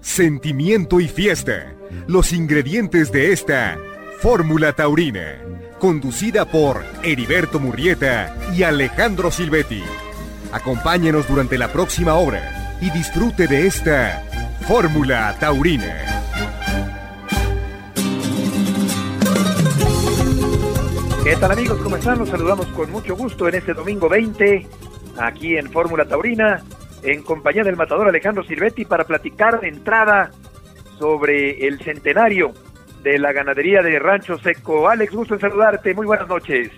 sentimiento y fiesta. Los ingredientes de esta Fórmula Taurina, conducida por Heriberto Murrieta y Alejandro Silvetti. Acompáñenos durante la próxima hora y disfrute de esta Fórmula Taurina. ¿Qué tal amigos? ¿Cómo están? Los saludamos con mucho gusto en este domingo 20, aquí en Fórmula Taurina, en compañía del matador Alejandro Silvetti para platicar de entrada sobre el centenario de la ganadería de Rancho Seco. Alex, gusto en saludarte. Muy buenas noches.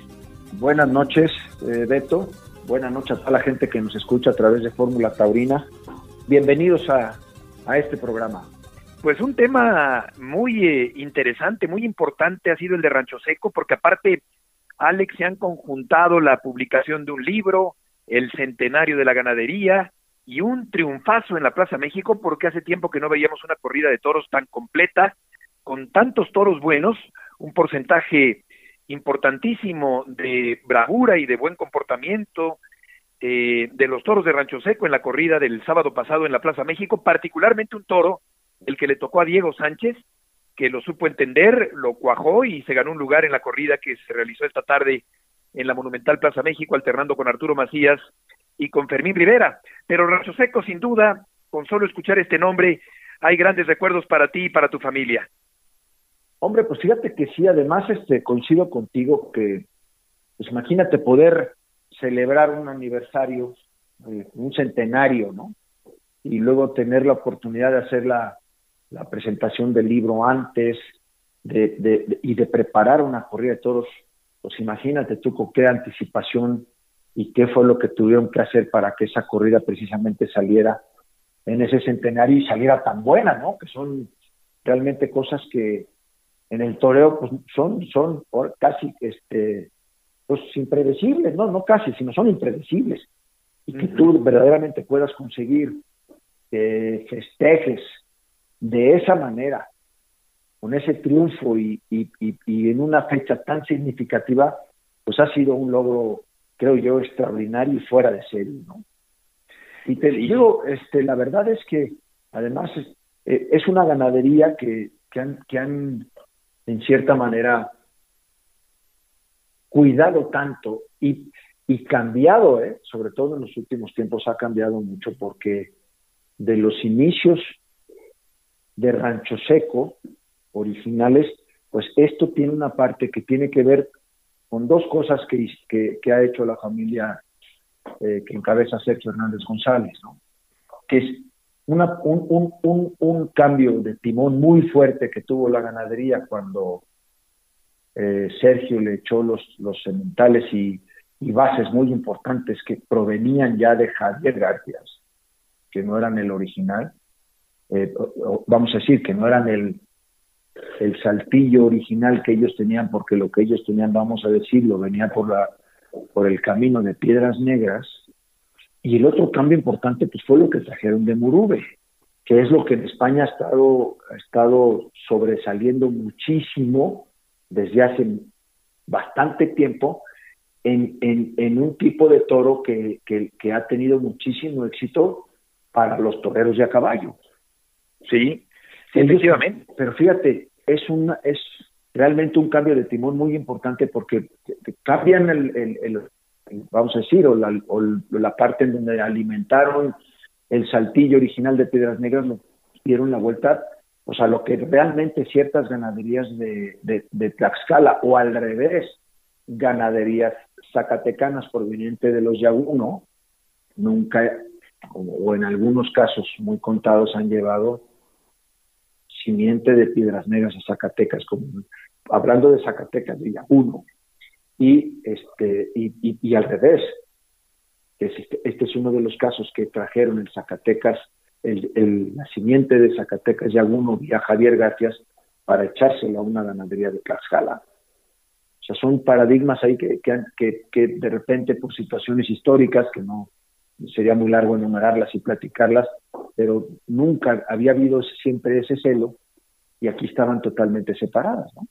Buenas noches, eh, Beto. Buenas noches a toda la gente que nos escucha a través de Fórmula Taurina. Bienvenidos a, a este programa. Pues un tema muy eh, interesante, muy importante ha sido el de Rancho Seco, porque aparte, Alex, se han conjuntado la publicación de un libro, el centenario de la ganadería y un triunfazo en la Plaza México, porque hace tiempo que no veíamos una corrida de toros tan completa, con tantos toros buenos, un porcentaje importantísimo de bravura y de buen comportamiento eh, de los toros de Rancho Seco en la corrida del sábado pasado en la Plaza México, particularmente un toro, el que le tocó a Diego Sánchez, que lo supo entender, lo cuajó y se ganó un lugar en la corrida que se realizó esta tarde en la Monumental Plaza México, alternando con Arturo Macías y con Fermín Rivera. Pero Rancho Seco, sin duda, con solo escuchar este nombre, hay grandes recuerdos para ti y para tu familia. Hombre, pues fíjate que sí, además este coincido contigo que, pues imagínate poder celebrar un aniversario, eh, un centenario, ¿no? Y luego tener la oportunidad de hacer la, la presentación del libro antes de, de, y de preparar una corrida de toros, pues imagínate tú con qué anticipación y qué fue lo que tuvieron que hacer para que esa corrida precisamente saliera en ese centenario y saliera tan buena, ¿no? Que son realmente cosas que, en el toreo pues son son casi este pues impredecibles no no casi sino son impredecibles. Y que tú verdaderamente puedas conseguir eh, festejes de esa manera con ese triunfo y, y, y, en una fecha tan significativa pues ha sido un logro creo yo extraordinario y fuera de serie no y te digo este la verdad es que además es, eh, es una ganadería que que han, que han en cierta manera, cuidado tanto y, y cambiado, ¿eh? sobre todo en los últimos tiempos ha cambiado mucho porque de los inicios de Rancho Seco originales, pues esto tiene una parte que tiene que ver con dos cosas que, ha hecho la familia eh, que encabeza Sergio Hernández González, ¿no? que es un, cambio de timón muy fuerte que tuvo la ganadería cuando eh, Sergio le echó los, los sementales y, bases muy importantes que provenían ya de Javier García, que no eran el original, eh, vamos a decir que no eran el, el saltillo original que ellos tenían, porque lo que ellos tenían, vamos a decirlo, venía por, la, por el camino de Piedras Negras, y el otro cambio importante pues fue lo que trajeron de Murube, que es lo que en España ha estado, ha estado sobresaliendo muchísimo desde hace bastante tiempo en, en, un tipo de toro que, que, que, ha tenido muchísimo éxito para los toreros de a caballo. Sí, efectivamente. Pero fíjate, es, una, es realmente un cambio de timón muy importante porque cambian el, el vamos a decir, o la, o la parte en donde alimentaron el saltillo original de Piedras Negras, lo dieron la vuelta o sea, lo que realmente ciertas ganaderías de, de, Tlaxcala o al revés, ganaderías zacatecanas provenientes de los Yaguno, nunca, o, en algunos casos muy contados, han llevado simiente de Piedras Negras a Zacatecas, como hablando de Zacatecas, de Yaguno y este y, y, al revés este, este, es uno de los casos que trajeron en Zacatecas el, el nacimiento de Zacatecas y alguno vía Javier García para echárselo a una ganadería de Tlaxcala. O sea, son paradigmas ahí que, que, que, de repente por situaciones históricas, que no sería muy largo enumerarlas y platicarlas, pero nunca había habido siempre ese celo y aquí estaban totalmente separadas. ¿no?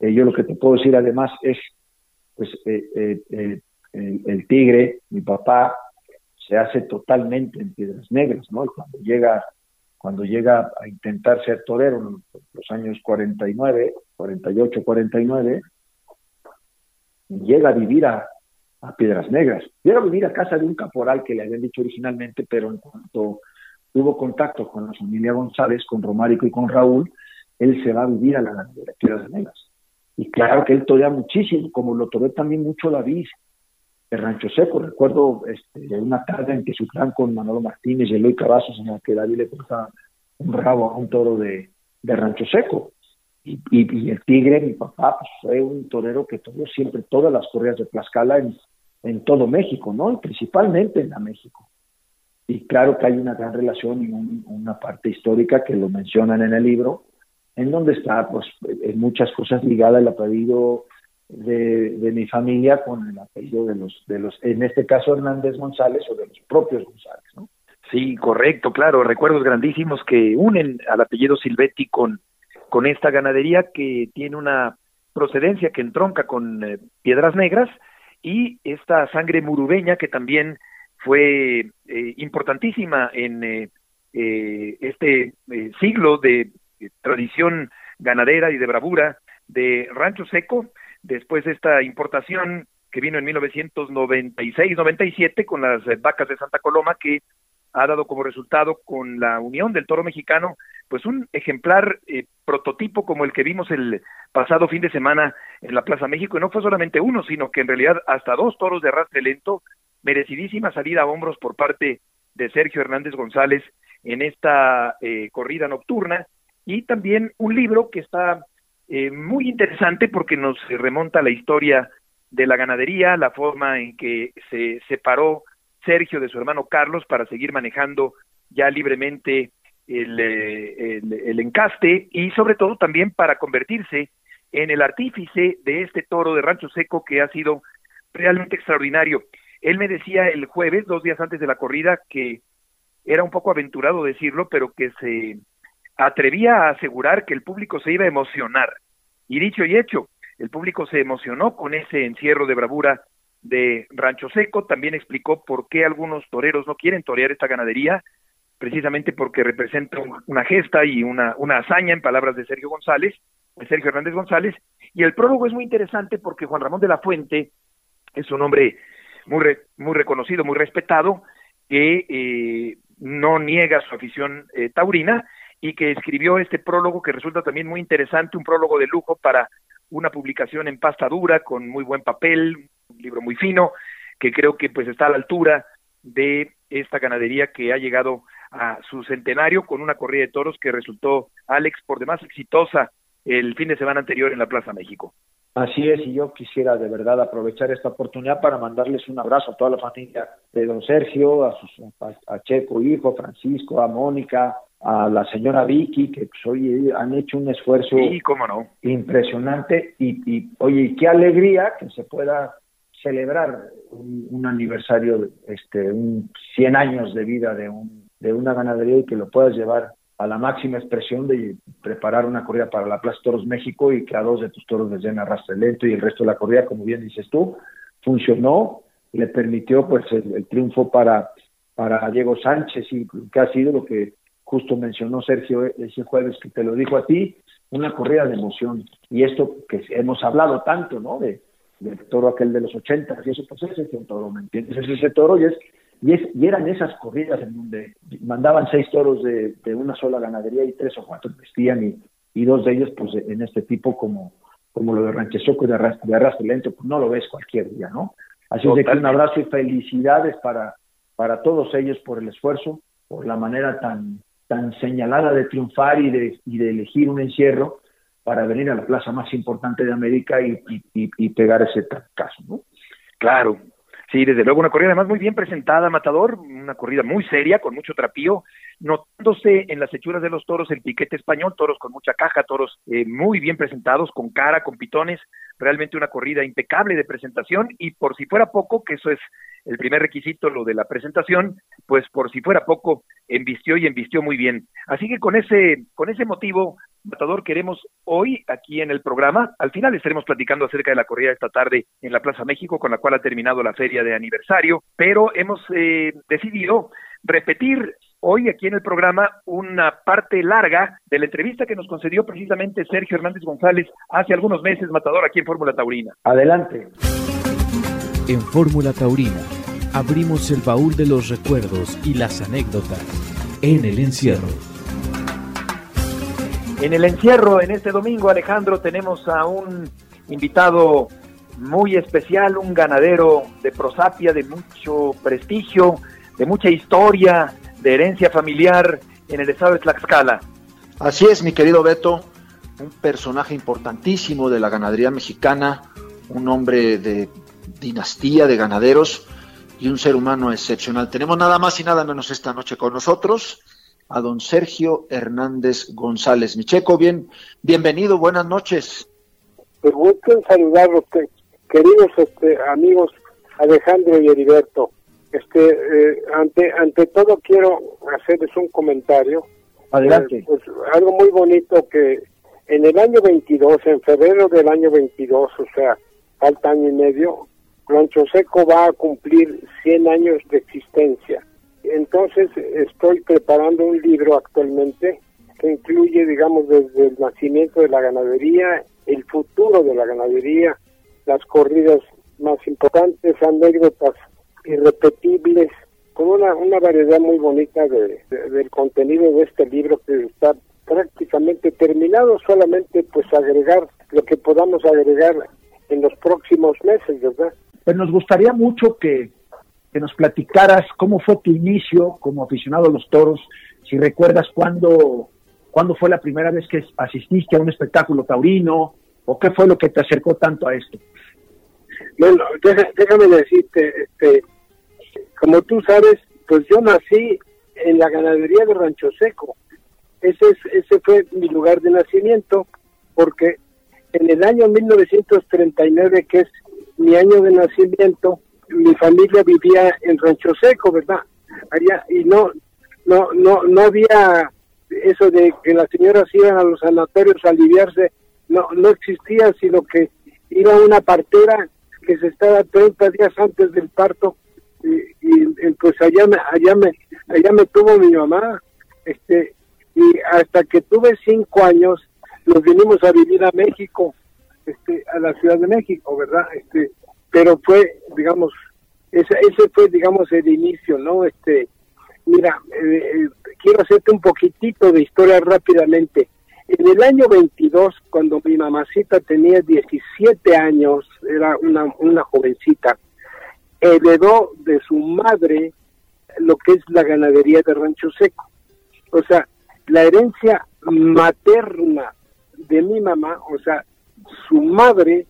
Eh, yo lo que te puedo decir además es pues eh, eh, el, tigre, mi papá, se hace totalmente en piedras negras, ¿no? Y cuando llega cuando llega a intentar ser torero en los años 49, 48, 49, llega a vivir a, Piedras Negras. Llega a vivir a casa de un caporal que le habían dicho originalmente, pero en cuanto tuvo contacto con la familia González, con Romárico y con Raúl, él se va a vivir a la de Piedras Negras. Y claro que él torea muchísimo, como lo toreó también mucho David, de Rancho Seco. Recuerdo este, una tarde en que su plan con Manolo Martínez y Eloy Cavazos, en la que David le corta un rabo a un toro de, Rancho Seco. Y, el Tigre, mi papá, pues, fue un torero que tuvo siempre todas las corridas de Tlaxcala en, en todo México, ¿no? Y principalmente en la México. Y claro que hay una gran relación y una parte histórica que lo mencionan en el libro, en donde está, pues, en muchas cosas ligadas al apellido de, mi familia con el apellido de los, de los, en este caso Hernández González o de los propios González, ¿no? Sí, correcto, claro, recuerdos grandísimos que unen al apellido Silvetti con, con esta ganadería que tiene una procedencia que entronca con eh, Piedras Negras y esta sangre murubeña que también fue eh, importantísima en eh, este siglo de tradición ganadera y de bravura de Rancho Seco, después de esta importación que vino en 1996-97 con las vacas de Santa Coloma que ha dado como resultado con la unión del toro mexicano, pues un ejemplar eh, prototipo como el que vimos el pasado fin de semana en la Plaza México, y no fue solamente uno, sino que en realidad hasta dos toros de arrastre lento, merecidísima salida a hombros por parte de Sergio Hernández González en esta eh, corrida nocturna, y también un libro que está eh, muy interesante porque nos remonta a la historia de la ganadería, la forma en que se separó Sergio de su hermano Carlos para seguir manejando ya libremente el, eh, el, encaste y sobre todo también para convertirse en el artífice de este toro de Rancho Seco que ha sido realmente extraordinario. Él me decía el jueves, dos días antes de la corrida, que era un poco aventurado decirlo, pero que se atrevía a asegurar que el público se iba a emocionar. Y dicho y hecho, el público se emocionó con ese encierro de bravura de Rancho Seco, también explicó por qué algunos toreros no quieren torear esta ganadería, precisamente porque representa una gesta y una, una hazaña, en palabras de Sergio González, de Sergio Hernández González, y el prólogo es muy interesante porque Juan Ramón de la Fuente es un hombre muy, muy reconocido, muy respetado, que eh, no niega su afición eh, taurina y que escribió este prólogo que resulta también muy interesante, un prólogo de lujo para una publicación en pasta dura con muy buen papel, un libro muy fino que creo que pues está a la altura de esta ganadería que ha llegado a su centenario con una corrida de toros que resultó Alex por demás exitosa el fin de semana anterior en la Plaza México. Así es, y yo quisiera de verdad aprovechar esta oportunidad para mandarles un abrazo a toda la familia de don Sergio, a, sus, a Checo hijo, Francisco, a Mónica, a la señora Vicky, que pues, oye, han hecho un esfuerzo impresionante. Y, y, oye, qué alegría que se pueda celebrar un, aniversario, este, un 100 años de vida de, un, de una ganadería y que lo puedas llevar a la máxima expresión de preparar una corrida para la Plaza Toros México y que a dos de tus toros les den arrastre lento y el resto de la corrida, como bien dices tú, funcionó, le permitió pues el, triunfo para, para Diego Sánchez y que ha sido lo que justo mencionó Sergio ese jueves que te lo dijo a ti, una corrida de emoción. Y esto que hemos hablado tanto, ¿no? De, del toro aquel de los ochentas, y eso pues es ese toro, ¿me entiendes? Es ese toro y es, y es, y eran esas corridas en donde mandaban seis toros de, de una sola ganadería y tres o cuatro vestían y, y dos de ellos pues en este tipo como, como lo de Ranchesoco y de arrastre, de arrastre lento, pues no lo ves cualquier día, ¿no? Así es de que un abrazo y felicidades para, para todos ellos por el esfuerzo, por la manera tan, tan señalada de triunfar y de, y de elegir un encierro para venir a la plaza más importante de América y, pegar ese caso, ¿no? Claro, Sí, desde luego una corrida además muy bien presentada, Matador, una corrida muy seria, con mucho trapío, notándose en las hechuras de los toros el piquete español, toros con mucha caja, toros eh, muy bien presentados, con cara, con pitones, realmente una corrida impecable de presentación y por si fuera poco, que eso es el primer requisito, lo de la presentación, pues por si fuera poco, embistió y embistió muy bien. Así que con ese, con ese motivo, Matador, queremos hoy aquí en el programa, al final estaremos platicando acerca de la corrida esta tarde en la Plaza México, con la cual ha terminado la feria de aniversario, pero hemos eh, decidido repetir hoy aquí en el programa una parte larga de la entrevista que nos concedió precisamente Sergio Hernández González hace algunos meses, Matador, aquí en Fórmula Taurina. Adelante. En Fórmula Taurina abrimos el baúl de los recuerdos y las anécdotas en el encierro. En el encierro, en este domingo, Alejandro, tenemos a un invitado muy especial, un ganadero de prosapia de mucho prestigio, de mucha historia, de herencia familiar en el estado de Tlaxcala. Así es, mi querido Beto, un personaje importantísimo de la ganadería mexicana, un hombre de dinastía de ganaderos y un ser humano excepcional. Tenemos nada más y nada menos esta noche con nosotros a don Sergio Hernández González. Micheco, bien, bienvenido, buenas noches. Pues gusto en saludarlos, queridos este, amigos Alejandro y Heriberto. Este, eh, ante, ante todo quiero hacerles un comentario. Adelante. Eh, pues, algo muy bonito que en el año 22, en febrero del año 22, o sea, falta año y medio, Rancho Seco va a cumplir 100 años de existencia. Entonces estoy preparando un libro actualmente que incluye, digamos, desde el nacimiento de la ganadería, el futuro de la ganadería, las corridas más importantes, anécdotas irrepetibles, con una, una variedad muy bonita de, del contenido de este libro que está prácticamente terminado, solamente pues agregar lo que podamos agregar en los próximos meses, ¿verdad? Pues nos gustaría mucho que que nos platicaras cómo fue tu inicio como aficionado a los toros, si recuerdas cuándo, cuándo fue la primera vez que asististe a un espectáculo taurino, o qué fue lo que te acercó tanto a esto. Bueno, déjame decirte, este, como tú sabes, pues yo nací en la ganadería de Rancho Seco. Ese, es, ese fue mi lugar de nacimiento, porque en el año 1939, que es mi año de nacimiento, mi familia vivía en Rancho Seco, ¿verdad? Allá, y no, no, no, no había eso de que las señoras iban a los sanatorios a aliviarse, no, no existía, sino que iba una partera que se estaba 30 días antes del parto y, pues allá me, allá me, allá me tuvo mi mamá, este, y hasta que tuve cinco años nos vinimos a vivir a México, este, a la Ciudad de México, ¿verdad? Este, pero fue, digamos, ese, ese fue, digamos, el inicio, ¿no? Este, mira, eh, eh, quiero hacerte un poquitito de historia rápidamente. En el año 22, cuando mi mamacita tenía 17 años, era una, una jovencita, heredó de su madre lo que es la ganadería de Rancho Seco. O sea, la herencia materna de mi mamá, o sea, su madre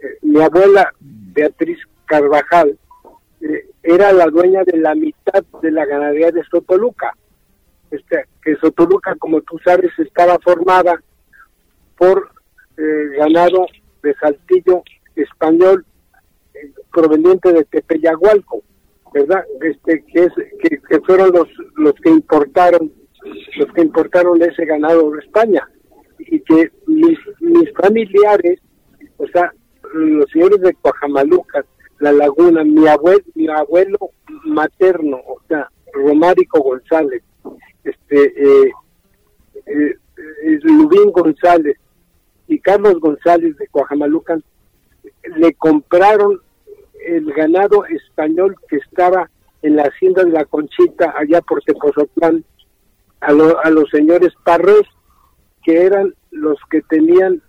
eh, mi abuela Beatriz Carvajal eh, era la dueña de la mitad de la ganadería de Sotoluca. Este, que Sotoluca, como tú sabes, estaba formada por eh, ganado de saltillo español proveniente de Tepeyagualco, ¿verdad? Este, que, es, que, fueron los, los que importaron los que importaron ese ganado de España y que mis, mis familiares, o sea, los señores de Coajamaluca, La Laguna, mi abuelo, mi abuelo materno, o sea, Romárico González, este, eh, eh, eh, Lubín González y Carlos González de Coajamalucan, le compraron el ganado español que estaba en la hacienda de la Conchita, allá por Tepozotlán, a, a los señores Parres, que eran los que tenían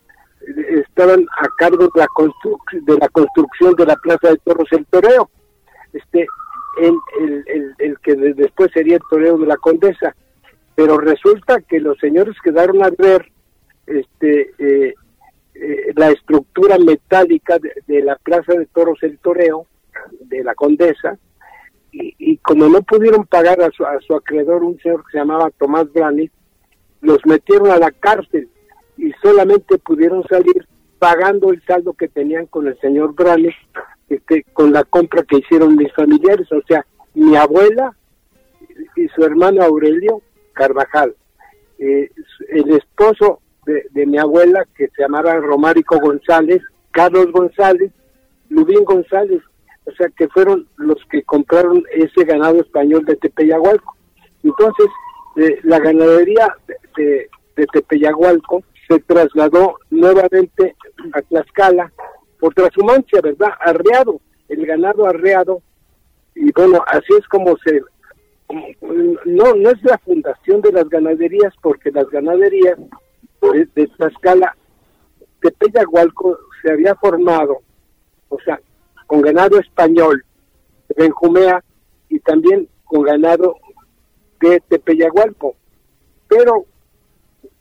estaban a cargo de la, de la construcción de la Plaza de Toros el Toreo, este, el, el, el, que después sería el Toreo de la Condesa. Pero resulta que los señores quedaron a ver este, eh, eh, la estructura metálica de, la Plaza de Toros el Toreo de la Condesa, y, y, como no pudieron pagar a su, a su acreedor, un señor que se llamaba Tomás Brani, los metieron a la cárcel y solamente pudieron salir pagando el saldo que tenían con el señor Branes, este, con la compra que hicieron mis familiares, o sea, mi abuela y su hermano Aurelio Carvajal. Eh, el esposo de, mi abuela, que se llamaba Romárico González, Carlos González, Lubín González, o sea que fueron los que compraron ese ganado español de Tepeyagualco. Entonces, eh, la ganadería de, de, Tepeyagualco se trasladó nuevamente a Tlaxcala por transhumancia, ¿verdad? Arreado, el ganado arreado, y bueno, así es como se... No, no es la fundación de las ganaderías, porque las ganaderías de, de Tlaxcala, se había formado, o sea, con ganado español, Benjumea, y también con ganado de Tepeyagualco. Pero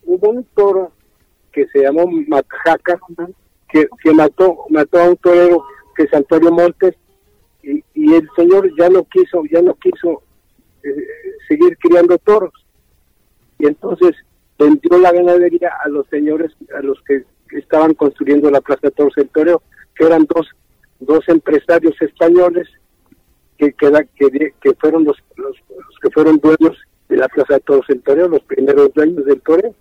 hubo un toro que se llamó Matajaca, que, que mató, mató a un torero que es Antonio Montes, y, y el señor ya no quiso, ya no quiso eh, seguir criando toros. Y entonces vendió la ganadería a los señores, a los que estaban construyendo la Plaza Toros del Toreo, que eran dos, dos empresarios españoles que, que, que, fueron los, los, que fueron dueños de la Plaza de Toros del Toreo, los primeros dueños del toreo.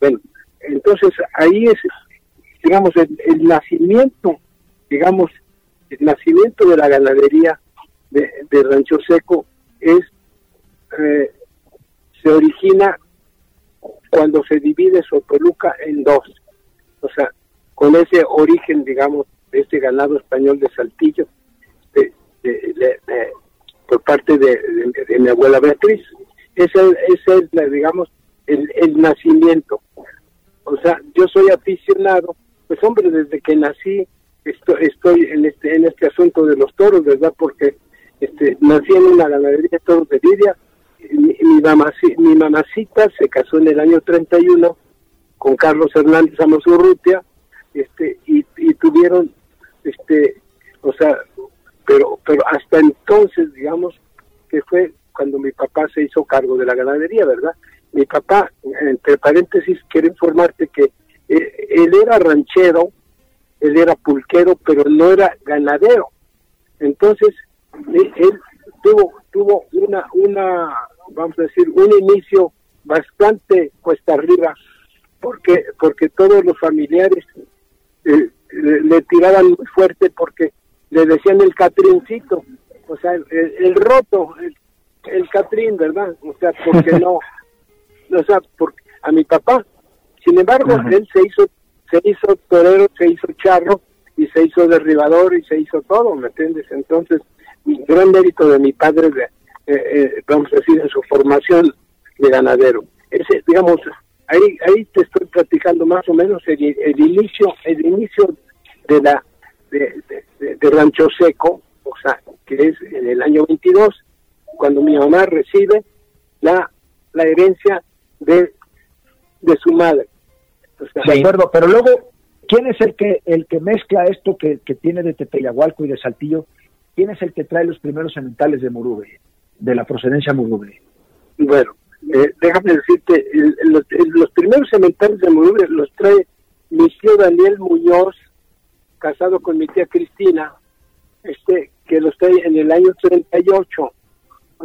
bueno, entonces ahí es, digamos, el, nacimiento, digamos, el nacimiento de la ganadería de, Rancho Seco es, eh, se origina cuando se divide Sotoluca en dos. O sea, con ese origen, digamos, de este ganado español de Saltillo, por parte de, mi abuela Beatriz. Ese, ese es, digamos, el, el, nacimiento. O sea, yo soy aficionado, pues hombre, desde que nací estoy, estoy en este en este asunto de los toros, ¿verdad? Porque este nací en una ganadería de toros de Lidia. Mi, mi, mi mamacita se casó en el año 31 con Carlos Hernández Amazurrutia, este, y, y tuvieron, este, o sea, pero, pero hasta entonces, digamos, que fue cuando mi papá se hizo cargo de la ganadería, ¿verdad? Mi papá, entre paréntesis, quiero informarte que eh, él era ranchero, él era pulquero, pero no era ganadero. Entonces, eh, él tuvo, tuvo una, una, vamos a decir, un inicio bastante cuesta arriba, porque, porque todos los familiares eh, le, tiraban muy fuerte porque le decían el catrincito, o sea, el, roto, el, catrín, ¿verdad? O sea, porque no, o sea, porque a mi papá, sin embargo, él se hizo, se hizo torero, se hizo charro, y se hizo derribador, y se hizo todo, ¿me entiendes? Entonces, gran mérito de mi padre, de, eh, eh, vamos a decir, en su formación de ganadero. Ese, digamos, ahí, ahí te estoy platicando más o menos el, el inicio, el inicio de la de, Rancho Seco, o sea, que es en el año 22, cuando mi mamá recibe la, la herencia de, de su madre. de acuerdo, pero luego, ¿quién es el que el que mezcla esto que, que tiene de Tepeyahualco y de Saltillo? ¿Quién es el que trae los primeros sementales de Murube, de la procedencia Murube? Bueno, eh, déjame decirte, los, primeros sementales de Murube los trae mi tío Daniel Muñoz, casado con mi tía Cristina, este, que lo estoy en el año 38,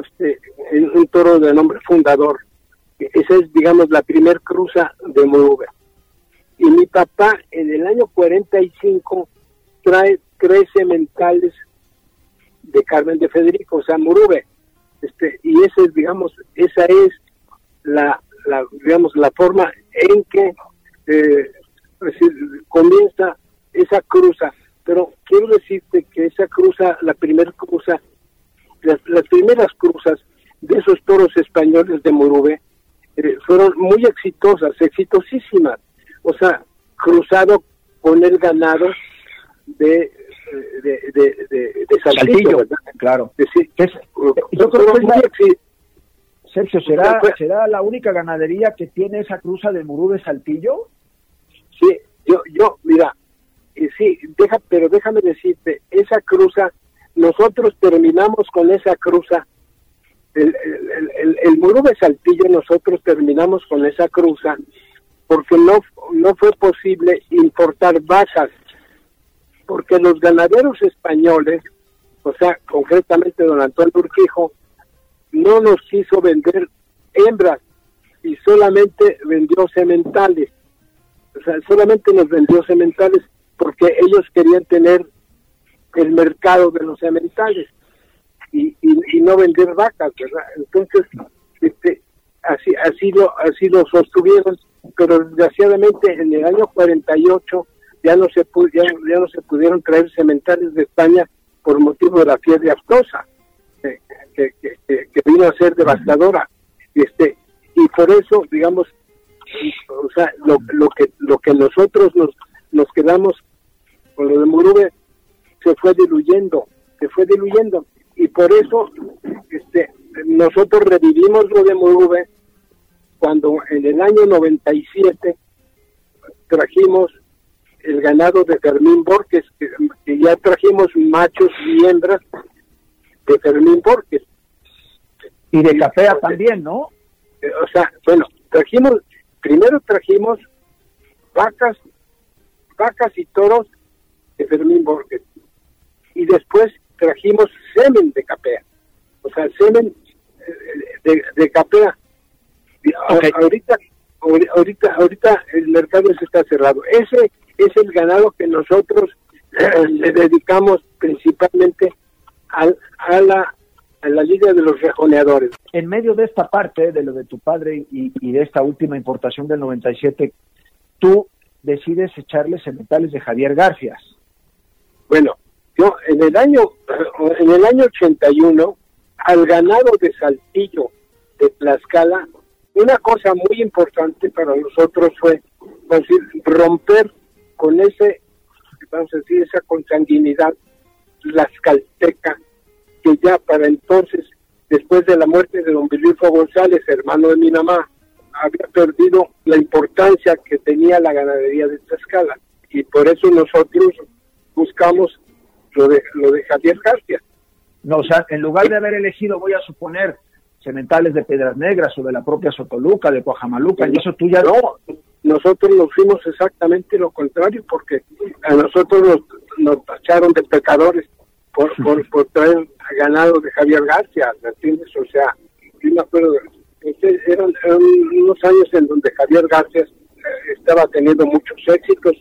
este, en un toro de nombre fundador. Esa es, digamos, la primer cruza de Murube. Y mi papá en el año 45 trae tres sementales de Carmen de Federico, o sea, Murube. Este, y esa es, digamos, esa es la, digamos, la forma en que eh, comienza esa cruza, pero quiero decirte que esa cruza, la primera cruza, las, primeras cruzas de esos toros españoles de Morube eh, fueron muy exitosas, exitosísimas. O sea, cruzado con el ganado de de, de, de, Saltillo, claro. yo creo que Sergio, ¿será, ¿será la única ganadería que tiene esa cruza de Murube Saltillo? Sí, yo, yo, mira, sí, deja, pero déjame decirte, esa cruza, nosotros terminamos con esa cruza, el, el, el, muro de Saltillo, nosotros terminamos con esa cruza porque no, no fue posible importar vacas, porque los ganaderos españoles, o sea, concretamente don Antonio Urquijo, no nos quiso vender hembras y solamente vendió sementales. O sea, solamente nos vendió sementales porque ellos querían tener el mercado de los sementales. y, y, no vender vacas, ¿verdad? Entonces, este, así, así, lo, así lo sostuvieron, pero desgraciadamente en el año 48 ya no se, ya, ya no se pudieron traer cementales de España por motivo de la fiebre aftosa, que, que, que, vino a ser devastadora. Este, y por eso, digamos, o sea, lo, lo que lo que nosotros nos, nos quedamos con lo de Murube se fue diluyendo, se fue diluyendo y por eso este nosotros revivimos lo de Murube cuando en el año 97 trajimos el ganado de Fermín Borges, que, ya trajimos machos y hembras de Fermín Borges. Y de Capea también, ¿no? Eh, o sea, bueno, trajimos, primero trajimos vacas, vacas y toros de Fermín Borges. Y después trajimos semen de capea. O sea, semen eh, de, capea. Ahorita, ahorita, ahorita el mercado se está cerrado. Ese es el ganado que nosotros eh, le dedicamos principalmente a, a la a la Liga de los Rejoneadores. En medio de esta parte, de lo de tu padre y, y de esta última importación del 97, tú decides echarle cementales de Javier Garfias. Bueno, yo en el año en el año 81 al ganado de Saltillo de Tlaxcala, una cosa muy importante para nosotros fue decir, romper con ese, vamos a decir, esa consanguinidad tlaxcalteca que ya para entonces, después de la muerte de don Bilifo González, hermano de mi mamá, había perdido la importancia que tenía la ganadería de Tlaxcala. Y por eso nosotros buscamos lo de, lo de Javier García. No, o sea, en lugar de haber elegido, voy a suponer, cementales de Piedras Negras o de la propia Sotoluca, de Coajamaluca, y eso tú ya... No, nosotros nos fuimos exactamente lo contrario, porque a nosotros nos, nos tacharon de pecadores por, por, por traer ganado de Javier García, ¿me entiendes? O sea, yo me acuerdo, este, eran, eran unos años en donde Javier García eh, estaba teniendo muchos éxitos,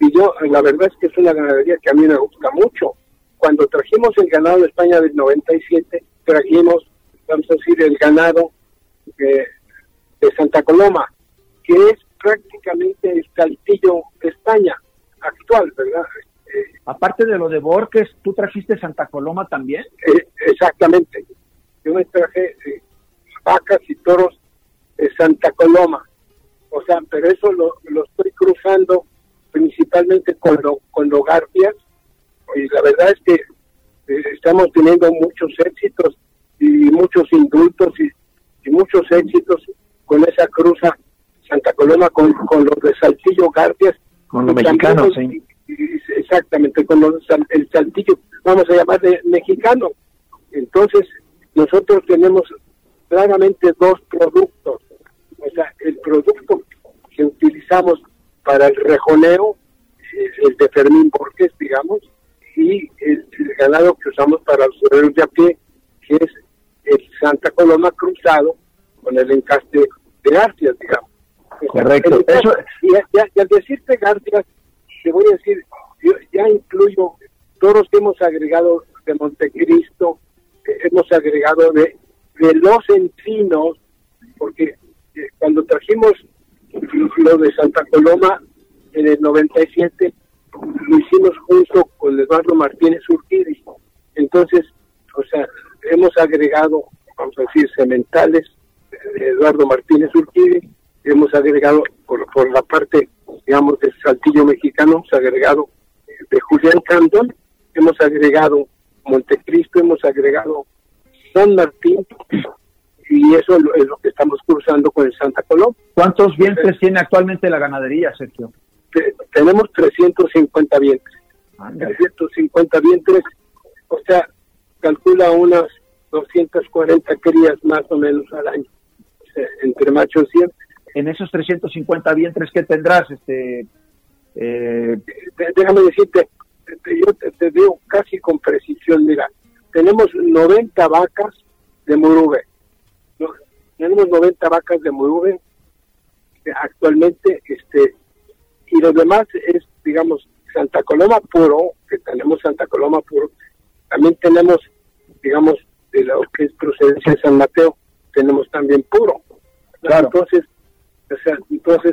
y yo, la verdad es que es una ganadería que a mí me gusta mucho. Cuando trajimos el ganado de España del 97, trajimos, vamos a decir, el ganado de, de Santa Coloma, que es prácticamente el Saltillo de España actual, ¿verdad? Eh, Aparte de lo de Borges, ¿tú trajiste Santa Coloma también? Eh, exactamente. Yo me traje eh, vacas y toros de Santa Coloma. O sea, pero eso lo, lo estoy cruzando principalmente con, lo, con los garfias. Y la verdad es que estamos teniendo muchos éxitos y muchos indultos y, muchos éxitos con esa cruza Santa Coloma con, con los de Saltillo Garfias. Con los mexicanos, sí exactamente, con el saltillo, vamos a llamar de mexicano. Entonces, nosotros tenemos claramente dos productos. O sea, el producto que utilizamos para el rejoneo, el de Fermín Borges, digamos, y el, ganado que usamos para los obreros de a pie, que es el Santa Coloma cruzado con el encaste de García, digamos. Correcto. y, y, al decirte te voy a decir, yo ya incluyo todos que hemos agregado de Montecristo, eh, hemos agregado de, de los encinos, porque eh, cuando trajimos lo de Santa Coloma en el 97, lo hicimos junto con Eduardo Martínez Urquidi. Entonces, o sea, hemos agregado, vamos a decir, cementales de Eduardo Martínez Urquidi, hemos agregado por, por la parte, digamos, del saltillo mexicano, hemos agregado de Julián Candón, hemos agregado Montecristo, hemos agregado San Martín, y eso es lo que estamos cruzando con el Santa Coloma. ¿Cuántos vientres tiene actualmente la ganadería, Sergio? tenemos 350 vientres. 350 vientres, o sea, calcula unas 240 crías más o menos al año, entre machos y En esos 350 vientres, ¿qué tendrás, este eh, déjame decirte, yo te, digo casi con precisión, mira, tenemos 90 vacas de Murube, tenemos 90 vacas de Murube eh, actualmente, este, y lo demás es, digamos, Santa Coloma puro, que tenemos Santa Coloma puro, también tenemos, digamos, de lo que es procedencia de San Mateo, tenemos también puro. Claro. Entonces, o sea, entonces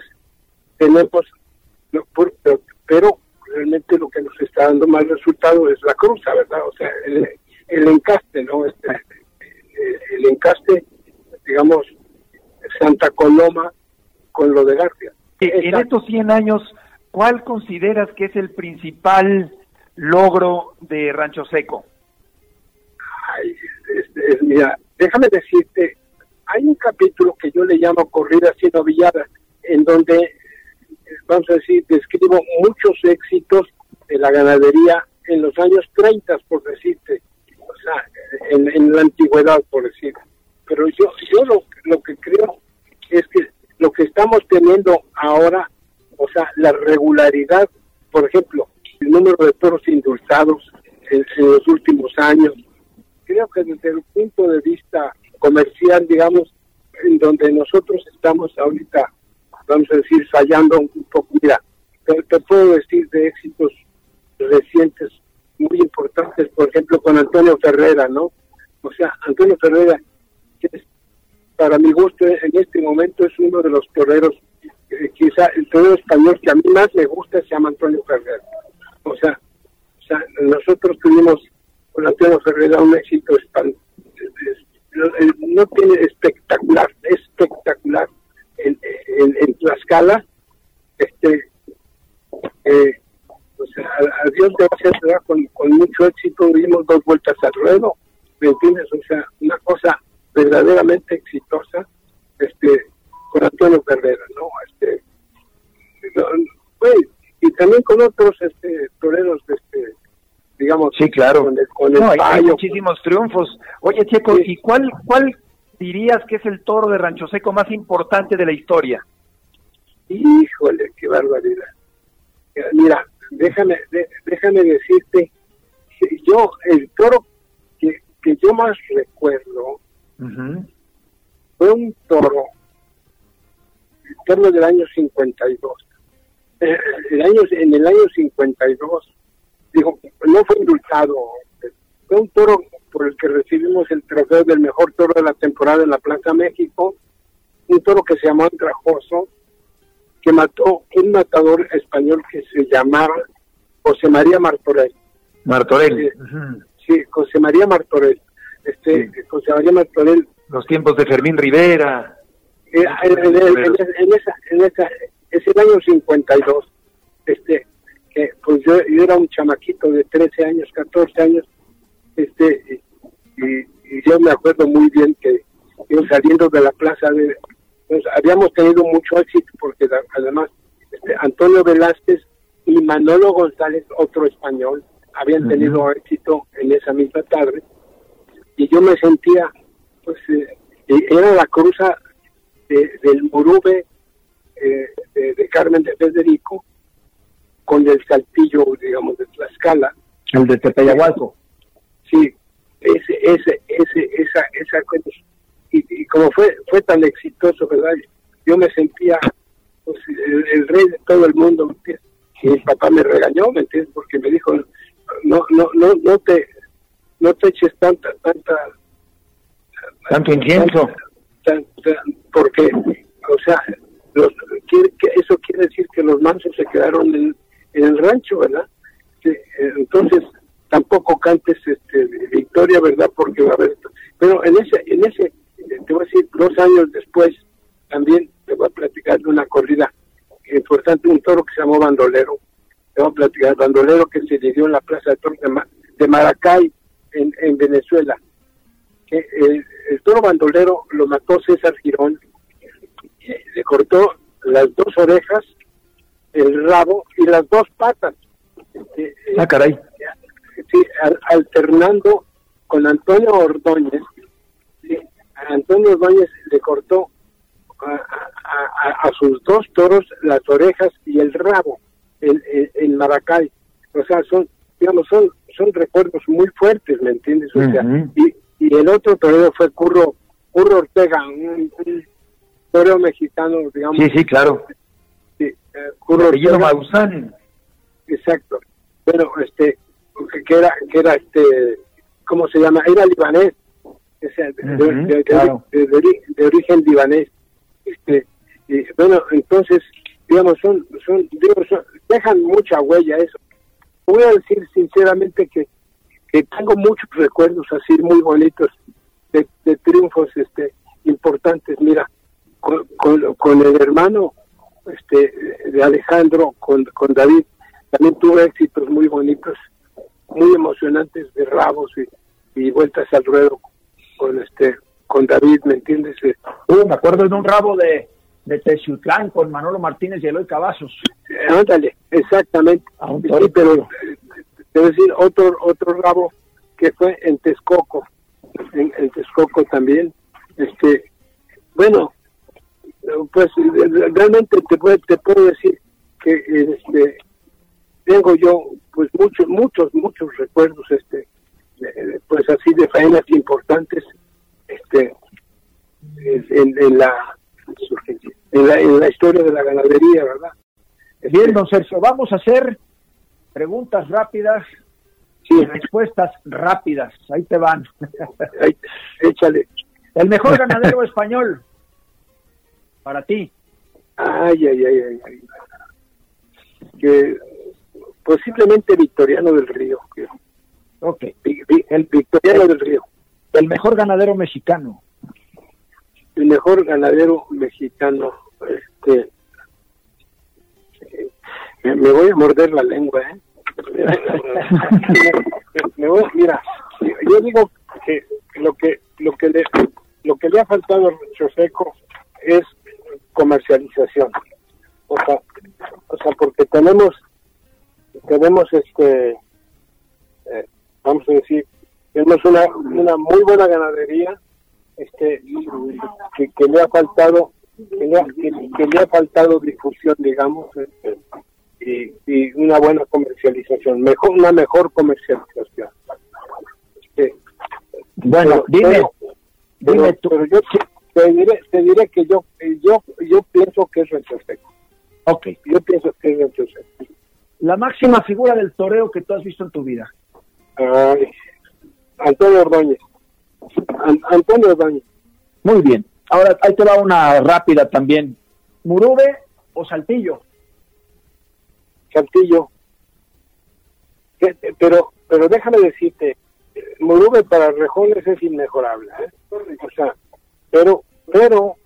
tenemos, lo puro, pero, pero realmente lo que nos está dando más resultado es la cruza, ¿verdad? O sea, el, el encaste, ¿no? Este, el, el encaste, digamos, Santa Coloma con lo de García. En estos 100 años, ¿cuál consideras que es el principal logro de Rancho Seco? Ay, este, es- mira, déjame decirte, hay un capítulo que yo le llamo Corridas y Novilladas, en donde, vamos a decir, describo muchos éxitos de la ganadería en los años 30, por decirte, o sea, en, en la antigüedad, por decir. Pero yo, yo lo, lo que creo es que lo que estamos teniendo ahora, o sea, la regularidad, por ejemplo, número de toros indultados en, los últimos años, creo que desde el punto de vista comercial, digamos, en donde nosotros estamos ahorita, vamos a decir, fallando un poco. Mira, te, te puedo decir de éxitos recientes muy importantes, por ejemplo, con Antonio Ferrera, ¿no? O sea, Antonio Ferrera, que es, para mi gusto, en este momento es uno de los toreros, eh, quizá el torero español que a mí más me gusta se llama Antonio Ferrera. O sea, o sea nosotros tuvimos con Antonio Ferrera un éxito espantoso. No tiene espectacular, espectacular en, en, en Tlaxcala. Este, eh, o sea, a, Dios gracias, ¿verdad? Con, mucho éxito dimos dos vueltas al ruedo, ¿me entiendes? O sea, una cosa verdaderamente exitosa este, con Antonio Ferrera, ¿no? Este, no, pues, y también con otros este, toreros, este, digamos, Sí, claro. con el, con el No, hay, muchísimos triunfos. Oye, Checo, Sí. ¿y cuál, cuál dirías que es el toro de Rancho Seco más importante de la historia? Híjole, qué barbaridad. Eh, Mira, déjame, de- déjame decirte, que yo, el toro que, que yo más recuerdo fue un toro, el toro del año 52. Eh, el año, en el año 52, digo, no fue indultado, eh, fue un toro por el que recibimos el trofeo del mejor toro de la temporada en la Plaza México, un toro que se llamó Andrajoso, que mató un matador español que se llamaba José María Martorell. Martorell. Sí. Sí, José María Martorell. Este, José María Martorell Los tiempos de Fermín Rivera. Eh, en, en- en- en esa, en esa, es el año 52, este, que pues yo, yo era un chamaquito de 13 años, 14 años, este, y, y yo me acuerdo muy bien que yo saliendo de la plaza de, pues, habíamos tenido mucho éxito porque además este, Antonio Velázquez y Manolo González, otro español, habían tenido éxito en esa misma tarde y yo me sentía, pues, eh, eh, era la cruza de- del Murube eh, de, de Carmen de Federico con el saltillo, digamos, de Tlaxcala. El de Tepeyahualco. Sí, ese, ese, ese, esa, esa. Y, y como fue, fue tan exitoso, ¿verdad? Yo me sentía pues, el, el rey de todo el mundo, ¿me entiendes? Y mi papá me regañó, ¿me entiendes? Porque me dijo, no, no, no, no te, no te eches tanta, tanta, Tanto incienso. tan- tan- porque, o sea, los, eso quiere decir que los mansos se quedaron en, el rancho, ¿verdad? Eh, entonces, tampoco cantes este, victoria, ¿verdad? Porque va a haber... Pero en ese, en ese, eh, te voy a decir, dos años después, también te voy a platicar de una corrida importante, un toro que se llamó Bandolero. Te voy a platicar, Bandolero que se le en la Plaza de Toros de, Ma- de Maracay, en, en Venezuela que el, el toro bandolero lo mató César Girón, eh, le cortó las dos orejas, el rabo y las dos patas. Eh, eh, Ah, caray. sí, al- alternando con Antonio Ordóñez. sí, Antonio Ordóñez le cortó a, a- a- a sus dos toros las orejas y el rabo en, en- en Maracay. O sea, son, digamos, son, son recuerdos muy fuertes, ¿me entiendes? O sea, y, y el otro torero fue Curro, Curro Ortega, un, un mexicano, digamos. Sí, sí, claro. sí, eh, Curro Apellido Ortega. Maussan. Exacto. Pero este que era que era este ¿cómo se llama? Era libanés. de, origen libanés. Este, bueno, entonces, digamos, son, son, dejan mucha huella eso. Voy a decir sinceramente que, que tengo muchos recuerdos así muy bonitos de, de triunfos este importantes. Mira, con, con, el hermano este de Alejandro, con, con David, también tuve éxitos muy bonitos, muy emocionantes de rabos y, y vueltas al ruedo con este con David, ¿me entiendes? Uh, me acuerdo de un rabo de, de Teciutlán con Manolo Martínez y Eloy Cavazos. Eh, ándale, exactamente. sí, pero debo decir otro otro rabo que fue en Texcoco, en, en Texcoco también. Este, bueno, pues realmente te puedo, te puedo decir que este tengo yo pues muchos muchos muchos recuerdos este pues así de faenas importantes este en, la, en la historia de la ganadería verdad bien don Sergio vamos a hacer preguntas rápidas y respuestas rápidas. Ahí te van. Échale. El mejor ganadero español para ti ay ay ay ay, que posiblemente Victoriano del Río Ok. El Victoriano del Río. El mejor ganadero mexicano. El mejor ganadero mexicano. Este, me, voy a morder la lengua, ¿eh? mira, yo digo que lo que lo que le lo que le ha faltado al Choseco es comercialización. O sea, o sea, porque tenemos tenemos este vamos a decir, tenemos una, una muy buena ganadería este que, que le ha faltado que le ha, que, le ha faltado difusión digamos este, y, y, una buena comercialización mejor una mejor comercialización este, bueno dime dime tú. Pero yo te diré, te diré que yo yo yo pienso que es retroceso Ok. yo pienso que es retroceso la máxima figura del toreo que tú has visto en tu vida Antonio Ordóñez. Antonio Ordóñez. Muy bien. Ahora, ahí te va una rápida también. ¿Murube o Saltillo? Saltillo. Pero, pero déjame decirte, Murube para Rejones es inmejorable. ¿eh? O sea, pero, pero,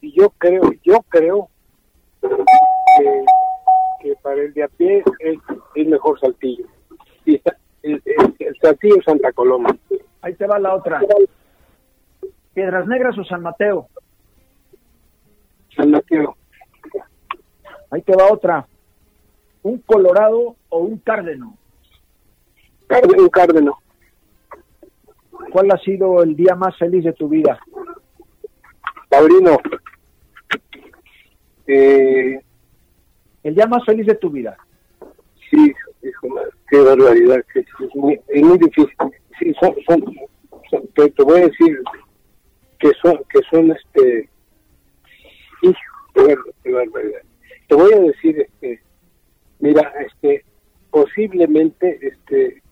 yo creo, yo creo que, que para el de a pie es, es mejor Saltillo. Y está, el, el, Santa Coloma. Ahí te va la otra. Piedras Negras o San Mateo. San Mateo. Ahí te va otra. ¿Un Colorado o un Cárdeno? un Cárdeno. ¿Cuál ha sido el día más feliz de tu vida? Paulino. Eh, el día más feliz de tu vida. Sí, hijo, qué barbaridad, que es muy, es muy difícil. Sí, son, son, te, voy a decir que son, que son este, hijo, qué, barbaridad. Te voy a decir, este, mira, este, posiblemente, este,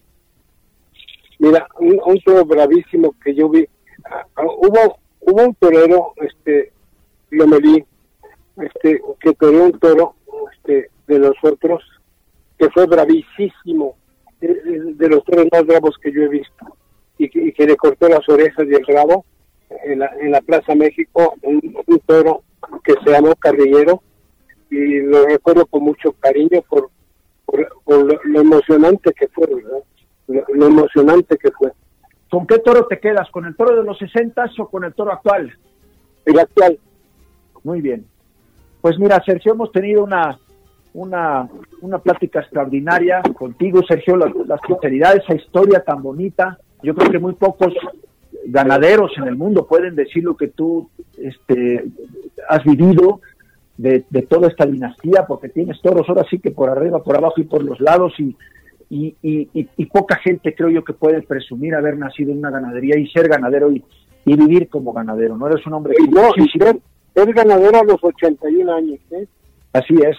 mira, un, un toro bravísimo que yo vi, ah, hubo, hubo un torero, este, Lomelí, este, que toreó un toro, este, de nosotros, que fue bravísimo, de, los tres más bravos que yo he visto, y que, le cortó las orejas y el rabo en la, en la Plaza México, un, toro que se llamó Carrillero, y lo recuerdo con mucho cariño por, por, lo, emocionante que fue, Lo, emocionante que fue. ¿Con qué toro te quedas? ¿Con el toro de los 60 o con el toro actual? El actual. Muy bien. Pues mira, Sergio, hemos tenido una una, una plática extraordinaria contigo, Sergio, la, la sinceridad, esa historia tan bonita. Yo creo que muy pocos ganaderos en el mundo pueden decir lo que tú este, has vivido de, de, toda esta dinastía, porque tienes toros ahora sí que por arriba, por abajo y por los lados, y, y, y, y poca gente creo yo que puede presumir haber nacido en una ganadería y ser ganadero y, y vivir como ganadero. No eres un hombre que... No, y ser, ganadero a los 81 años. ¿eh? Así es.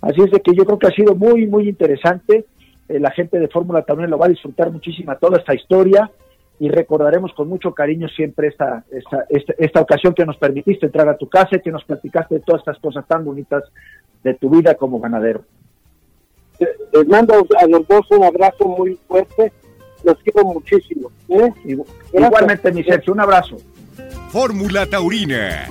Así es de que yo creo que ha sido muy, muy interesante. Eh, la gente de Fórmula también lo va a disfrutar muchísimo toda esta historia. y recordaremos con mucho cariño siempre esta, esta, esta, ocasión que nos permitiste entrar a tu casa y que nos platicaste de todas estas cosas tan bonitas de tu vida como ganadero. Les mando a los dos un abrazo muy fuerte, los quiero muchísimo. ¿eh? Igualmente, mi Sergio, un abrazo. Fórmula Taurina.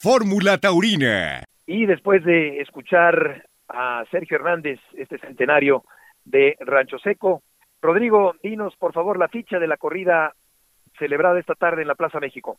Fórmula Taurina. Y después de escuchar a Sergio Hernández, este centenario de Rancho Seco, Rodrigo, dinos por favor la ficha de la corrida celebrada esta tarde en la Plaza México.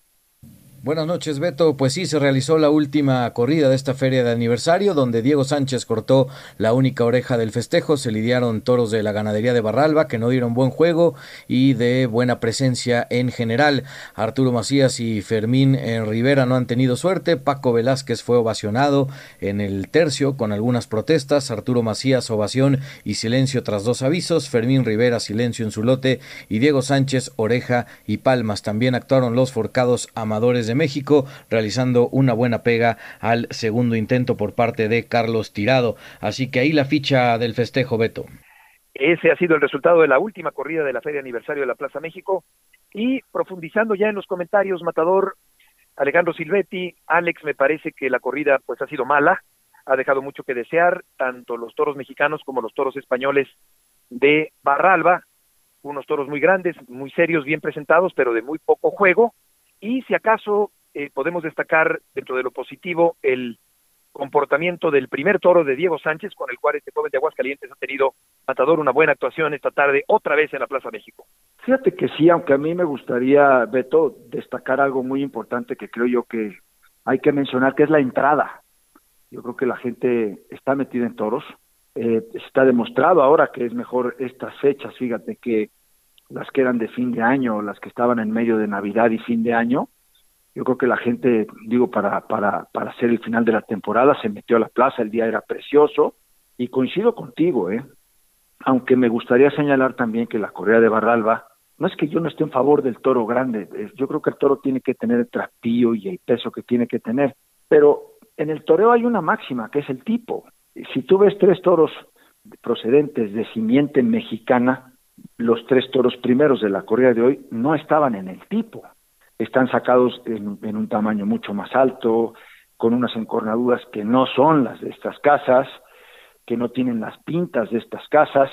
Buenas noches, Beto. Pues sí, se realizó la última corrida de esta feria de aniversario, donde Diego Sánchez cortó la única oreja del festejo. Se lidiaron toros de la ganadería de Barralba, que no dieron buen juego y de buena presencia en general. Arturo Macías y Fermín eh, Rivera no han tenido suerte. Paco Velázquez fue ovacionado en el tercio con algunas protestas. Arturo Macías, ovación y silencio tras dos avisos. Fermín Rivera, silencio en su lote. Y Diego Sánchez, oreja y palmas. También actuaron los forcados amadores de México, realizando una buena pega al segundo intento por parte de Carlos Tirado. Así que ahí la ficha del festejo, Beto. Ese ha sido el resultado de la última corrida de la Feria Aniversario de la Plaza México. Y profundizando ya en los comentarios, Matador, Alejandro Silvetti, Alex, me parece que la corrida pues ha sido mala, ha dejado mucho que desear, tanto los toros mexicanos como los toros españoles de Barralba, unos toros muy grandes, muy serios, bien presentados, pero de muy poco juego, y si acaso eh, podemos destacar dentro de lo positivo el comportamiento del primer toro de Diego Sánchez, con el cual este joven de Aguascalientes ha tenido, Matador, una buena actuación esta tarde, otra vez en la Plaza México. Fíjate que sí, aunque a mí me gustaría, Beto, destacar algo muy importante que creo yo que hay que mencionar, que es la entrada. Yo creo que la gente está metida en toros. Eh, está demostrado ahora que es mejor estas fechas, fíjate, que las que eran de fin de año, las que estaban en medio de Navidad y fin de año, yo creo que la gente, digo, para, para, para hacer el final de la temporada se metió a la plaza, el día era precioso, y coincido contigo, ¿eh? aunque me gustaría señalar también que la Correa de Barralba, no es que yo no esté en favor del toro grande, yo creo que el toro tiene que tener el trapío y el peso que tiene que tener, pero en el toreo hay una máxima, que es el tipo. Si tú ves tres toros procedentes de simiente mexicana, los tres toros primeros de la corrida de hoy no estaban en el tipo. Están sacados en, un tamaño mucho más alto, con unas encornaduras que no son las de estas casas, que no tienen las pintas de estas casas.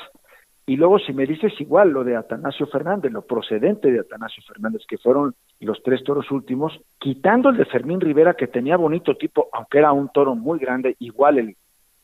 Y luego si me dices igual lo de Atanasio Fernández, lo procedente de Atanasio Fernández, que fueron los tres toros últimos, quitando el de Fermín Rivera, que tenía bonito tipo, aunque era un toro muy grande, igual el,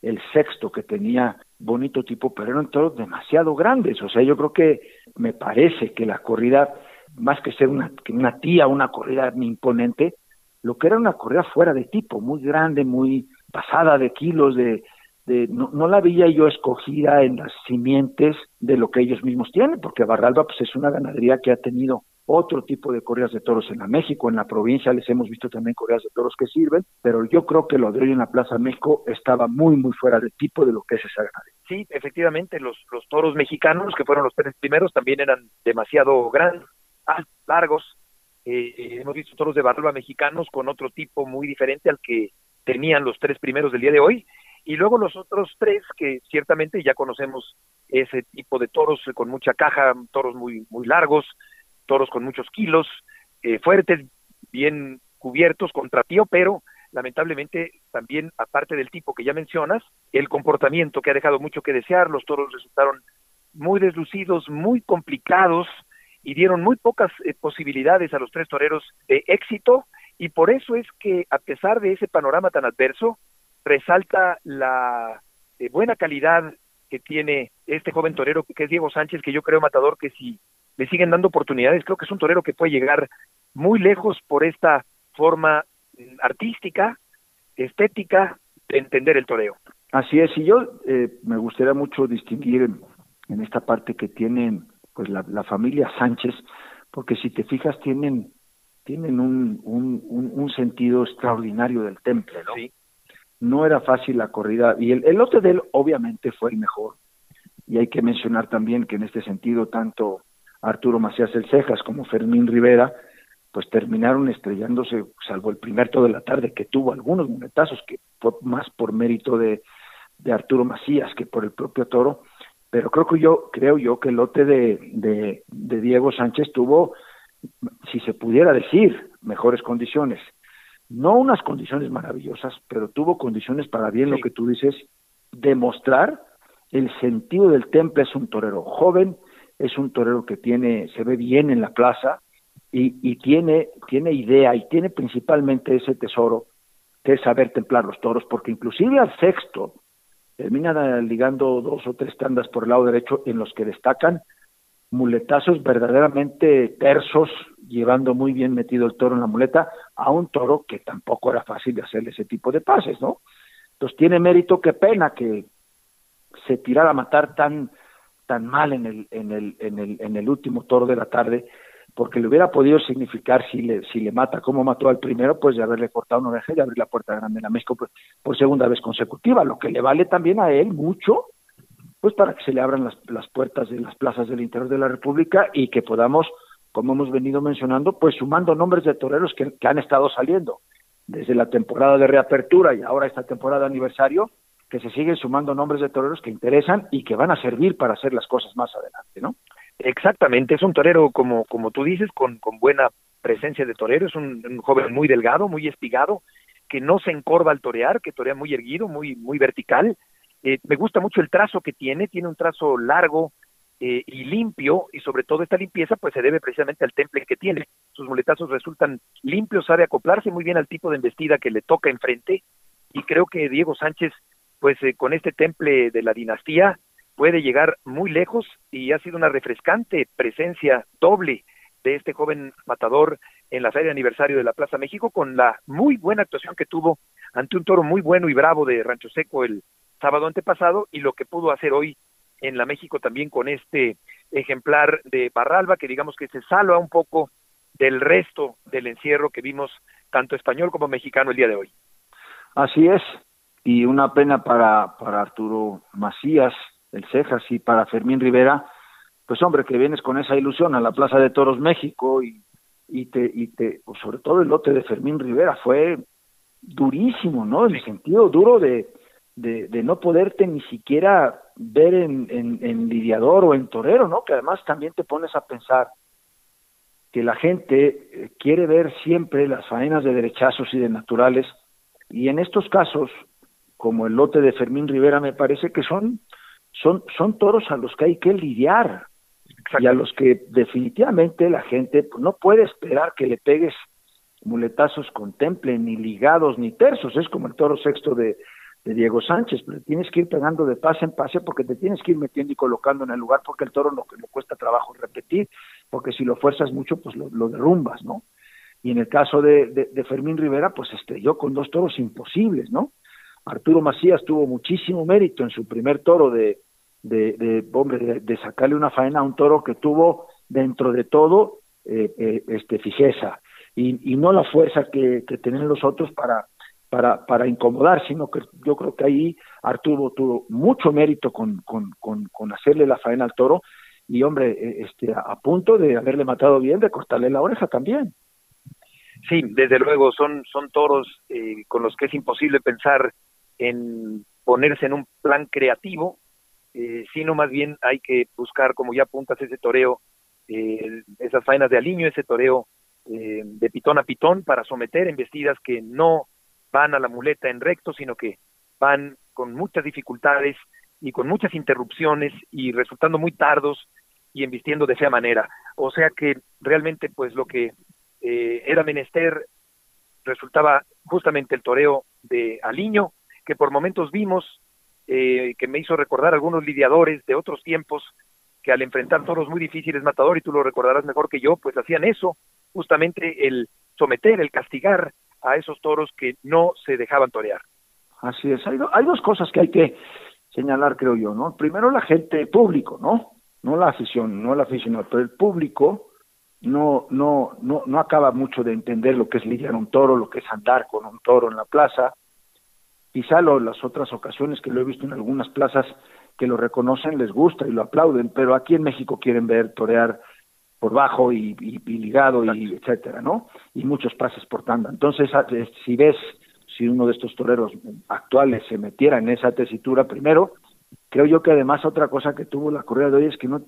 el sexto que tenía bonito tipo, pero eran todos demasiado grandes. O sea, yo creo que me parece que la corrida, más que ser una, una tía, una corrida imponente, lo que era una corrida fuera de tipo, muy grande, muy pasada de kilos, de, de no, no, la veía yo escogida en las simientes de lo que ellos mismos tienen, porque Barralba pues es una ganadería que ha tenido otro tipo de corridas de toros en la México, en la provincia les hemos visto también corridas de toros que sirven, pero yo creo que lo de hoy en la Plaza México estaba muy, muy fuera de tipo de lo que es esa ganadería. Sí, efectivamente, los, los toros mexicanos, que fueron los tres primeros, también eran demasiado grandes, largos. Eh, hemos visto toros de barba mexicanos con otro tipo muy diferente al que tenían los tres primeros del día de hoy. Y luego los otros tres, que ciertamente ya conocemos ese tipo de toros con mucha caja, toros muy, muy largos, toros con muchos kilos, eh, fuertes, bien cubiertos, contra tío, pero lamentablemente también, aparte del tipo que ya mencionas, el comportamiento que ha dejado mucho que desear, los toros resultaron muy deslucidos, muy complicados y dieron muy pocas eh, posibilidades a los tres toreros de éxito. Y por eso es que a pesar de ese panorama tan adverso, resalta la eh, buena calidad que tiene este joven torero que es Diego Sánchez, que yo creo, Matador, que si le siguen dando oportunidades. Creo que es un torero que puede llegar muy lejos por esta forma mm, artística, estética de entender el toreo. Así es, y yo eh, me gustaría mucho distinguir en, esta parte que tienen pues la, familia Sánchez, porque si te fijas tienen tienen un, un, un, sentido extraordinario del temple, ¿no? No era fácil la corrida, y el, el lote de él obviamente fue el mejor, y hay que mencionar también que en este sentido tanto Arturo Macías El Cejas como Fermín Rivera, pues terminaron estrellándose, salvo el primer todo de la tarde, que tuvo algunos monetazos, que fue más por mérito de, de Arturo Macías que por el propio toro, pero creo que yo, creo yo que el lote de, de, de Diego Sánchez tuvo, si se pudiera decir, mejores condiciones. No unas condiciones maravillosas, pero tuvo condiciones para bien lo que tú dices, demostrar el sentido del temple. Es un torero joven, es un torero que tiene, se ve bien en la plaza y, y tiene, tiene idea y tiene principalmente ese tesoro que es saber templar los toros, porque inclusive al sexto termina ligando dos o tres tandas por el lado derecho en los que destacan muletazos verdaderamente tersos, llevando muy bien metido el toro en la muleta, a un toro que tampoco era fácil de hacerle ese tipo de pases, ¿no? Entonces tiene mérito, qué pena que se tirara a matar tan tan mal en el en el en el en el último toro de la tarde porque le hubiera podido significar si le si le mata como mató al primero pues de haberle cortado una oreja y abrir la puerta grande en la México por, por segunda vez consecutiva lo que le vale también a él mucho pues para que se le abran las, las puertas de las plazas del interior de la República y que podamos como hemos venido mencionando pues sumando nombres de toreros que, que han estado saliendo desde la temporada de reapertura y ahora esta temporada de aniversario que se siguen sumando nombres de toreros que interesan y que van a servir para hacer las cosas más adelante, ¿no? Exactamente, es un torero como, como tú dices, con, con buena presencia de torero, es un, joven muy delgado, muy espigado, que no se encorva al torear, que torea muy erguido, muy, muy vertical. Eh, me gusta mucho el trazo que tiene, tiene un trazo largo eh, y limpio, y sobre todo esta limpieza pues se debe precisamente al temple que tiene. Sus muletazos resultan limpios, sabe acoplarse muy bien al tipo de embestida que le toca enfrente, y creo que Diego Sánchez pues eh, con este temple de la dinastía puede llegar muy lejos y ha sido una refrescante presencia doble de este joven matador en la feria de aniversario de la Plaza México con la muy buena actuación que tuvo ante un toro muy bueno y bravo de Rancho Seco el sábado antepasado y lo que pudo hacer hoy en la México también con este ejemplar de Barralba que digamos que se salva un poco del resto del encierro que vimos tanto español como mexicano el día de hoy. Así es, y una pena para, para Arturo Macías, el Cejas, y para Fermín Rivera, pues hombre, que vienes con esa ilusión a la Plaza de Toros México y, y te, y te, pues sobre todo el lote de Fermín Rivera fue durísimo, ¿no? En el sentido duro de, de, de no poderte ni siquiera ver en, en, en lidiador o en torero, ¿no? Que además también te pones a pensar que la gente eh, quiere ver siempre las faenas de derechazos y de naturales, y en estos casos como el lote de Fermín Rivera, me parece que son, son, son toros a los que hay que lidiar y a los que definitivamente la gente pues, no puede esperar que le pegues muletazos con temple, ni ligados, ni tercios, es como el toro sexto de, de Diego Sánchez, pero tienes que ir pegando de pase en pase porque te tienes que ir metiendo y colocando en el lugar porque el toro lo que le cuesta trabajo repetir, porque si lo fuerzas mucho, pues lo, lo derrumbas, ¿no? Y en el caso de, de, de Fermín Rivera, pues estrelló con dos toros imposibles, ¿no? Arturo Macías tuvo muchísimo mérito en su primer toro de, de, hombre, de, sacarle una faena a un toro que tuvo dentro de todo eh, eh, este fijeza y, y, no la fuerza que, que tenían los otros para, para, incomodar, sino que yo creo que ahí Arturo tuvo mucho mérito con, con, con, con hacerle la faena al toro y hombre, e, este, a, punto de haberle matado bien, de cortarle la oreja también. Sí, desde luego, son, son toros eh, con los que es imposible pensar en ponerse en un plan creativo, eh, sino más bien hay que buscar, como ya apuntas, ese toreo, eh, esas faenas de aliño, ese toreo eh, de pitón a pitón para someter embestidas que no van a la muleta en recto, sino que van con muchas dificultades y con muchas interrupciones y resultando muy tardos y embistiendo de fea manera. O sea que realmente pues lo que eh, era menester resultaba justamente el toreo de aliño, que por momentos vimos, eh, que me hizo recordar algunos lidiadores de otros tiempos, que al enfrentar toros muy difíciles, Matador, y tú lo recordarás mejor que yo, pues hacían eso, justamente el someter, el castigar a esos toros que no se dejaban torear. Así es, hay, hay dos cosas que hay que señalar, creo yo, ¿no? Primero la gente público, ¿no? No la afición, no la afición, pero el público no, no, no, no acaba mucho de entender lo que es lidiar un toro, lo que es andar con un toro en la plaza, Quizá lo, las otras ocasiones que lo he visto en algunas plazas que lo reconocen les gusta y lo aplauden, pero aquí en México quieren ver torear por bajo y, y, ligado y etcétera, ¿no? Y muchos pases por tanda. Entonces, si ves, si uno de estos toreros actuales se metiera en esa tesitura primero, creo yo que además otra cosa que tuvo la corrida de hoy es que no,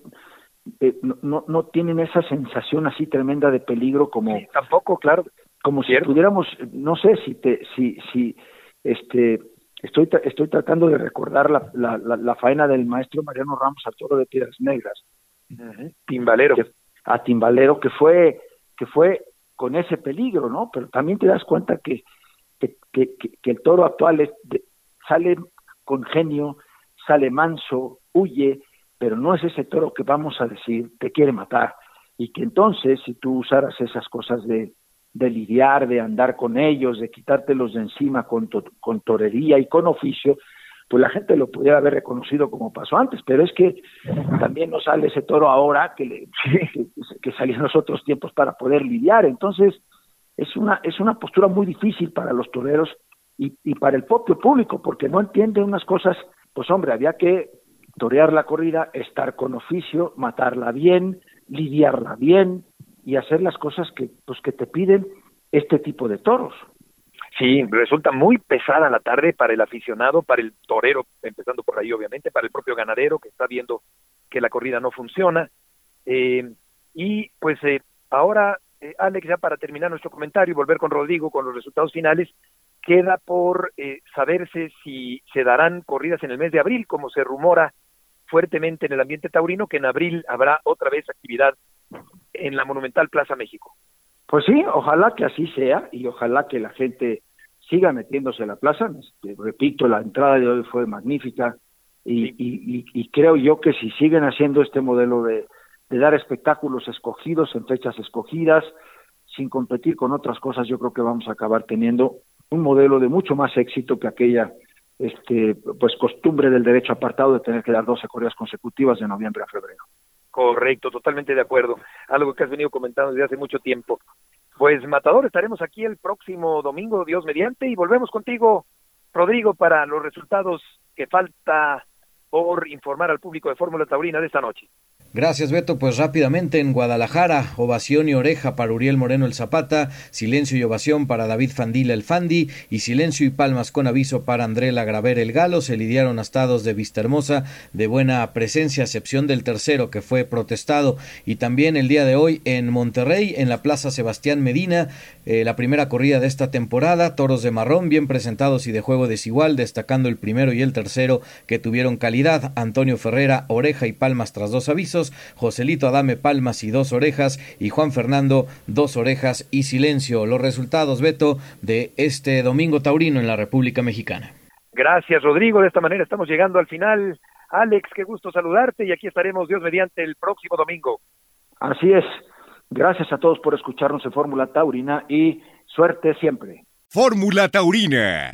eh, no, no, tienen esa sensación así tremenda de peligro como tampoco claro como si pudiéramos no sé si te si si este estoy estoy tratando de recordar la, la, la, faena del maestro Mariano Ramos al toro de piedras negras. Timbalero. A timbalero que fue que fue con ese peligro no pero también te das cuenta que que, que, que el toro actual es sale con genio sale manso huye pero no es ese toro que vamos a decir te quiere matar. Y que entonces si tú usaras esas cosas de, de lidiar, de andar con ellos, de quitártelos de encima con, con torería y con oficio, pues la gente lo pudiera haber reconocido como pasó antes, pero es que también no sale ese toro ahora que, le, que, salía en los otros tiempos para poder lidiar, entonces es una, es una postura muy difícil para los toreros y, y para el propio público, porque no entiende unas cosas, pues hombre, había que torear la corrida, estar con oficio, matarla bien, lidiarla bien y hacer las cosas que, pues, que te piden este tipo de toros. Sí, resulta muy pesada la tarde para el aficionado, para el torero, empezando por ahí obviamente, para el propio ganadero que está viendo que la corrida no funciona. Eh, y pues eh, ahora, eh, Alex, ya para terminar nuestro comentario y volver con Rodrigo con los resultados finales, queda por saberse si se darán corridas en el mes de abril, como se rumora fuertemente en el ambiente taurino que en abril habrá otra vez actividad en la Monumental Plaza México. Pues sí, ojalá que así sea y ojalá que la gente siga metiéndose en la plaza. Este, repito, la entrada de hoy fue magnífica y, y, creo yo que si siguen haciendo este modelo de, de dar espectáculos escogidos en fechas escogidas, sin competir con otras cosas, yo creo que vamos a acabar teniendo un modelo de mucho más éxito que aquella este, pues costumbre del derecho apartado de tener que dar 12 corridas consecutivas de noviembre a febrero. Correcto, totalmente de acuerdo. Algo que has venido comentando desde hace mucho tiempo. Pues Matador, estaremos aquí el próximo domingo, Dios mediante, y volvemos contigo, Rodrigo, para los resultados que falta por informar al público de Fórmula Taurina de esta noche. Gracias, Beto. Pues rápidamente en Guadalajara, ovación y oreja para Uriel Moreno el Zapata, silencio y ovación para David Fandila el Fandi, y silencio y palmas con aviso para André Lagraver el Galo. Se lidiaron astados de Vista Hermosa de buena presencia, a excepción del tercero que fue protestado. Y también el día de hoy en Monterrey, en la Plaza Sebastián Medina, eh, la primera corrida de esta temporada, toros de marrón bien presentados y de juego desigual, destacando el primero y el tercero que tuvieron calidad. Antonio Ferrera, oreja y palmas tras dos avisos. Joselito Adame Palmas y dos orejas y Juan Fernando dos orejas y silencio. Los resultados, Beto, de este domingo taurino en la República Mexicana. Gracias, Rodrigo. De esta manera estamos llegando al final. Alex, qué gusto saludarte y aquí estaremos, Dios mediante, el próximo domingo. Así es. Gracias a todos por escucharnos en Fórmula Taurina y suerte siempre. Fórmula Taurina